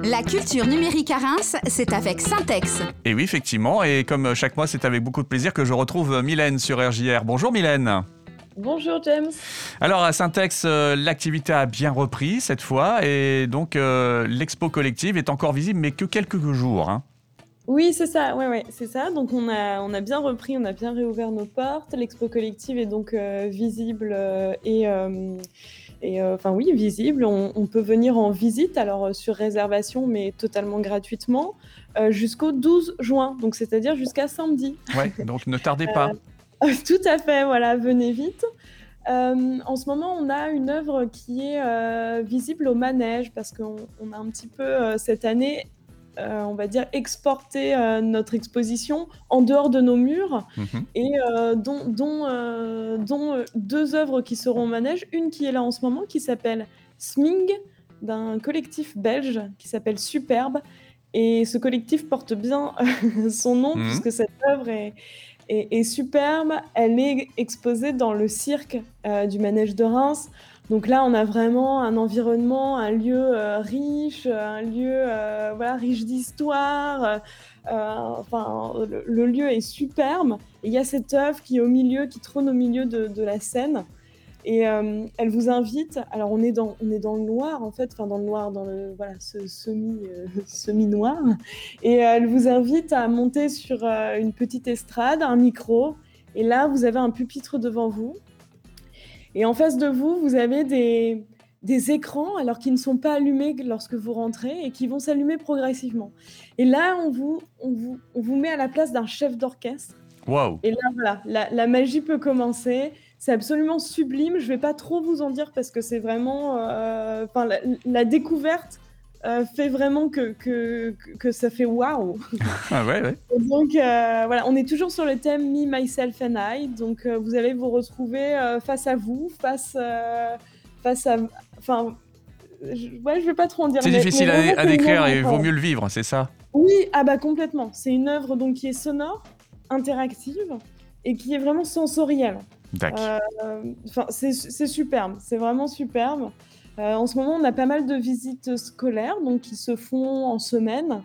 La culture numérique à Reims, c'est avec Syntex. Et oui, effectivement, et comme chaque mois, c'est avec beaucoup de plaisir que je retrouve Mylène sur RJR. Bonjour Mylène. Bonjour James. Alors à Syntex, euh, l'activité a bien repris cette fois et donc euh, l'expo collective est encore visible mais que quelques jours. Hein. Oui, c'est ça, ouais, ouais, c'est ça. Donc on a, on a bien repris, on a bien réouvert nos portes. L'expo collective est donc euh, visible et, et enfin oui, visible. On, peut venir en visite, alors sur réservation, mais totalement gratuitement, jusqu'au 12 juin, donc c'est-à-dire jusqu'à samedi. Ouais, donc ne tardez pas. Tout à fait, voilà, venez vite. Euh, en ce moment, on a une œuvre qui est euh, visible au manège parce qu'on a un petit peu euh, cette année, on va dire, exporté notre exposition en dehors de nos murs mhm. et dont, dont, dont, deux œuvres qui seront au manège. Une qui est là en ce moment qui s'appelle Sming d'un collectif belge qui s'appelle Superbe. Et ce collectif porte bien son nom mhm. puisque cette œuvre est est, superbe. Elle est exposée dans le cirque euh, du manège de Reims. Donc là, on a vraiment un environnement, un lieu euh, riche, un lieu euh, voilà, riche d'histoire. enfin, le, lieu est superbe. Il y a cette œuvre qui est au milieu, qui trône au milieu de la scène. Et euh, elle vous invite, alors on est dans, on est dans le noir en fait, enfin dans le noir, dans le voilà, ce semi, euh, semi noir, et euh, elle vous invite à monter sur une petite estrade, un micro, et là vous avez un pupitre devant vous, et en face de vous vous avez des, des écrans, alors qui ne sont pas allumés lorsque vous rentrez et qui vont s'allumer progressivement. Et là on vous, on vous, on vous met à la place d'un chef d'orchestre. Wow. Et là voilà, la, la magie peut commencer. C'est absolument sublime. Je vais pas trop vous en dire parce que c'est vraiment, euh, la, découverte euh, fait vraiment que, que, que, ça fait waouh. Ah ouais, ouais. donc euh, voilà, on est toujours sur le thème Me, Myself and I. Donc vous allez vous retrouver face à vous, face, face à, enfin, je, ouais, je vais pas trop en dire. C'est difficile à, décrire et il vaut mieux le vivre, c'est ça? Oui, ah bah complètement. C'est une œuvre donc qui est sonore, interactive et qui est vraiment sensorielle. Euh, c'est superbe, c'est vraiment superbe. Euh, en ce moment, on a pas mal de visites scolaires donc, qui se font en semaine.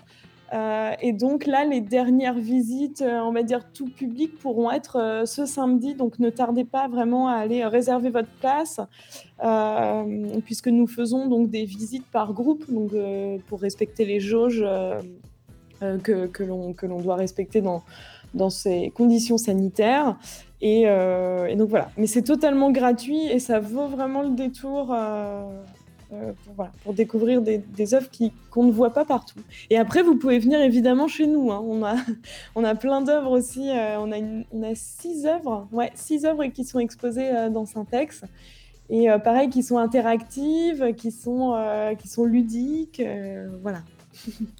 Euh, et donc là, les dernières visites, on va dire tout public, pourront être ce samedi. Donc ne tardez pas vraiment à aller réserver votre place, puisque nous faisons donc des visites par groupe, donc pour respecter les jauges que, que l'on doit respecter dans, dans ces conditions sanitaires. Euh, et, donc voilà. Mais c'est totalement gratuit et ça vaut vraiment le détour euh, euh, pour, découvrir des, des œuvres qu'on ne voit pas partout. Et après, vous pouvez venir évidemment chez nous. Hein. On, a, on a plein d'œuvres aussi. on, a on a six œuvres, ouais, six œuvres qui sont exposées dans Syntex. Et pareil, qui sont interactives, qui sont, qui sont ludiques. voilà.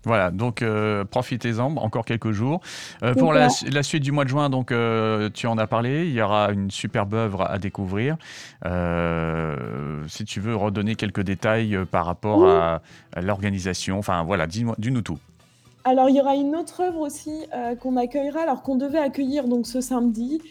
Voilà, donc euh, profitez-en, encore quelques jours. Euh, pour la, suite du mois de juin, donc euh, tu en as parlé, il y aura une superbe œuvre à découvrir. si tu veux redonner quelques détails par rapport à, l'organisation, enfin voilà, dis-nous tout. Alors, il y aura une autre œuvre aussi qu'on accueillera, alors qu'on devait accueillir donc ce samedi,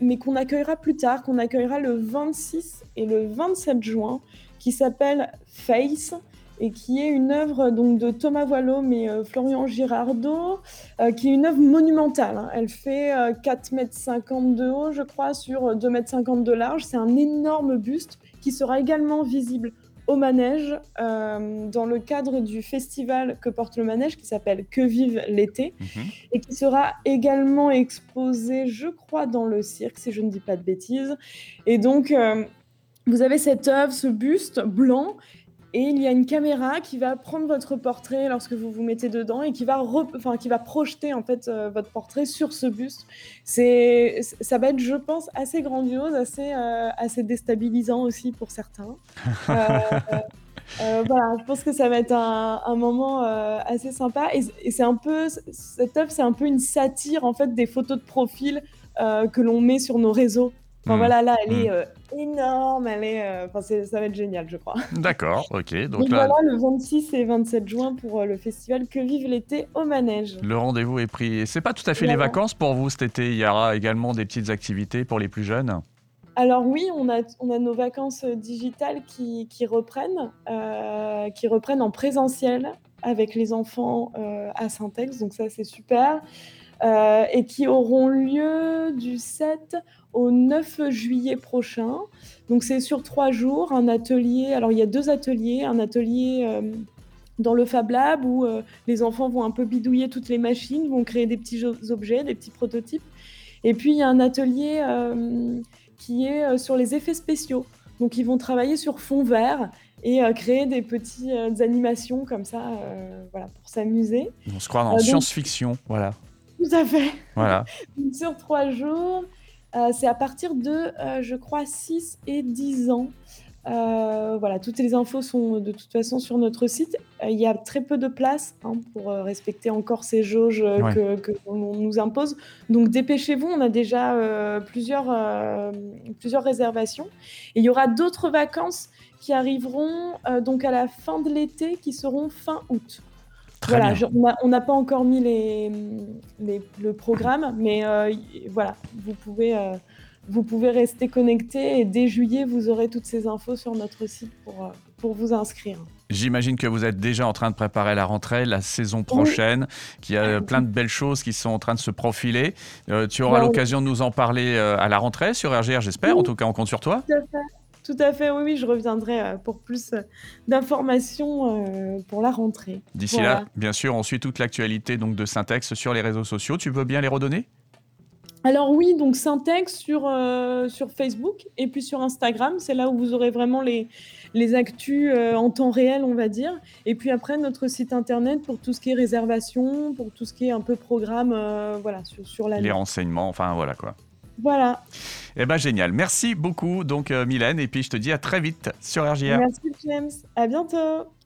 mais qu'on accueillera plus tard, qu'on accueillera le 26 et le 27 juin, qui s'appelle Face et qui est une œuvre donc de Thomas Voileau mais euh, Florian Girardot, euh, qui est une œuvre monumentale. Hein. Elle fait 4,50 euh, mètres de haut, je crois, sur 2,50 mètres de large. C'est un énorme buste qui sera également visible au manège dans le cadre du festival que porte le manège qui s'appelle Que vive l'été mhm. et qui sera également exposé, je crois, dans le cirque, si je ne dis pas de bêtises. Et donc, vous avez cette œuvre, ce buste blanc et il y a une caméra qui va prendre votre portrait lorsque vous vous mettez dedans et qui va, enfin, qui va projeter en fait euh, votre portrait sur ce buste. C'est, ça va être, je pense, assez grandiose, assez, euh, assez déstabilisant aussi pour certains. Euh, voilà, je pense que ça va être un, un moment assez sympa. Et, et c'est un peu, cette œuvre, c'est un peu une satire en fait des photos de profil que l'on met sur nos réseaux Enfin, hmm. voilà, là, elle est hmm. euh, énorme, elle est, euh, ça va être génial, je crois. D'accord, ok. Donc, là... voilà, le 26 et 27 juin pour euh, le festival Que vive l'été au manège. Le rendez-vous est pris. C'est pas tout à fait les vacances pour vous cet été. Il y aura également des petites activités pour les plus jeunes. Alors oui, on a, on a nos vacances digitales qui, qui reprennent, qui reprennent en présentiel avec les enfants à Syntex, donc ça c'est super. Et qui auront lieu du 7 au 9 juillet prochain. Donc c'est sur trois jours, un atelier. Alors il y a deux ateliers, un atelier dans le Fab Lab où les enfants vont un peu bidouiller toutes les machines, vont créer des petits objets, des petits prototypes. Et puis il y a un atelier qui est sur les effets spéciaux. Donc ils vont travailler sur fond vert et euh, créer des petites euh, animations comme ça, euh, voilà, pour s'amuser. On se croit dans science-fiction, voilà. Tout à fait. Voilà. sur trois jours, c'est à partir de, je crois, 6 et 10 ans. voilà, toutes les infos sont de toute façon sur notre site. il y a très peu de place hein, pour respecter encore ces jauges que, l'on nous impose. Donc dépêchez-vous, on a déjà plusieurs, plusieurs réservations. Et il y aura d'autres vacances qui arriveront euh, donc à la fin de l'été, qui seront fin août. Voilà, on n'a pas encore mis les, le programme, mais euh, voilà, vous pouvez, euh, vous pouvez rester connecté et dès juillet, vous aurez toutes ces infos sur notre site pour, pour vous inscrire. J'imagine que vous êtes déjà en train de préparer la rentrée, la saison prochaine, qu'il y a plein de belles choses qui sont en train de se profiler. tu auras l'occasion de nous en parler à la rentrée sur RGR, j'espère. En tout cas, on compte sur toi. Tout à fait. Tout à fait, oui, oui, je reviendrai euh, pour plus euh, d'informations euh, pour la rentrée. D'ici là, bien sûr, on suit toute l'actualité donc de Syntex sur les réseaux sociaux. Tu veux bien les redonner? Alors oui, donc Syntex sur, sur Facebook et puis sur Instagram, c'est là où vous aurez vraiment les, les actus en temps réel, on va dire. Et puis après, notre site internet pour tout ce qui est réservation, pour tout ce qui est un peu programme, voilà, sur, sur la... Les renseignements, enfin voilà quoi. Voilà. Eh ben génial. Merci beaucoup donc euh, Mylène et puis je te dis à très vite sur RGR. Merci James. À bientôt.